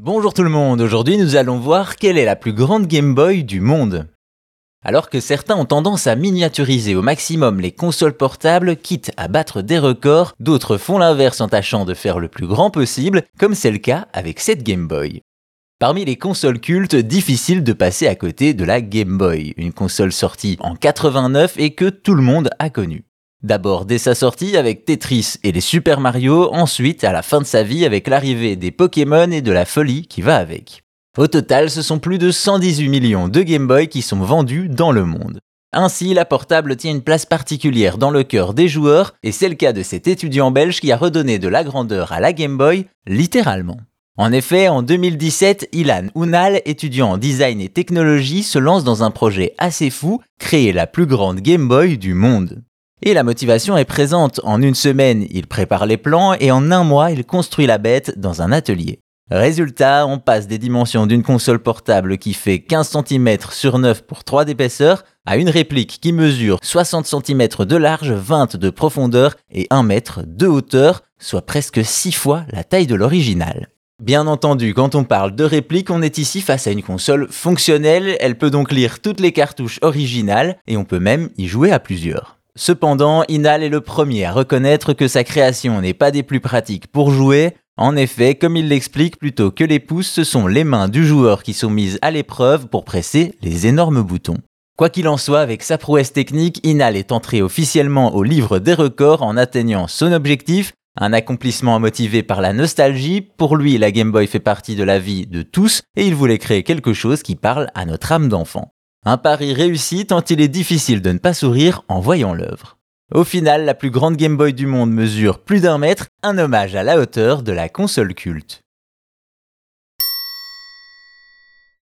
Bonjour tout le monde, aujourd'hui nous allons voir quelle est la plus grande Game Boy du monde. Alors que certains ont tendance à miniaturiser au maximum les consoles portables, quitte à battre des records, d'autres font l'inverse en tâchant de faire le plus grand possible, comme c'est le cas avec cette Game Boy. Parmi les consoles cultes, difficile de passer à côté de la Game Boy, une console sortie en 89 et que tout le monde a connue. D'abord dès sa sortie avec Tetris et les Super Mario, ensuite à la fin de sa vie avec l'arrivée des Pokémon et de la folie qui va avec. Au total, ce sont plus de 118 millions de Game Boy qui sont vendus dans le monde. Ainsi, la portable tient une place particulière dans le cœur des joueurs, et c'est le cas de cet étudiant belge qui a redonné de la grandeur à la Game Boy, littéralement. En effet, en 2017, Ilan Unal, étudiant en design et technologie, se lance dans un projet assez fou, créer la plus grande Game Boy du monde. Et la motivation est présente. En une semaine, il prépare les plans et en un mois, il construit la bête dans un atelier. Résultat, on passe des dimensions d'une console portable qui fait 15 cm sur 9 pour 3 d'épaisseur à une réplique qui mesure 60 cm de large, 20 de profondeur et 1 mètre de hauteur, soit presque 6 fois la taille de l'original. Bien entendu, quand on parle de réplique, on est ici face à une console fonctionnelle, elle peut donc lire toutes les cartouches originales et on peut même y jouer à plusieurs. Cependant, Inal est le premier à reconnaître que sa création n'est pas des plus pratiques pour jouer. En effet, comme il l'explique, plutôt que les pouces, ce sont les mains du joueur qui sont mises à l'épreuve pour presser les énormes boutons. Quoi qu'il en soit, avec sa prouesse technique, Inal est entré officiellement au livre des records en atteignant son objectif, un accomplissement motivé par la nostalgie. Pour lui, la Game Boy fait partie de la vie de tous et il voulait créer quelque chose qui parle à notre âme d'enfant. Un pari réussi tant il est difficile de ne pas sourire en voyant l'œuvre. Au final, la plus grande Game Boy du monde mesure plus d'un mètre, un hommage à la hauteur de la console culte.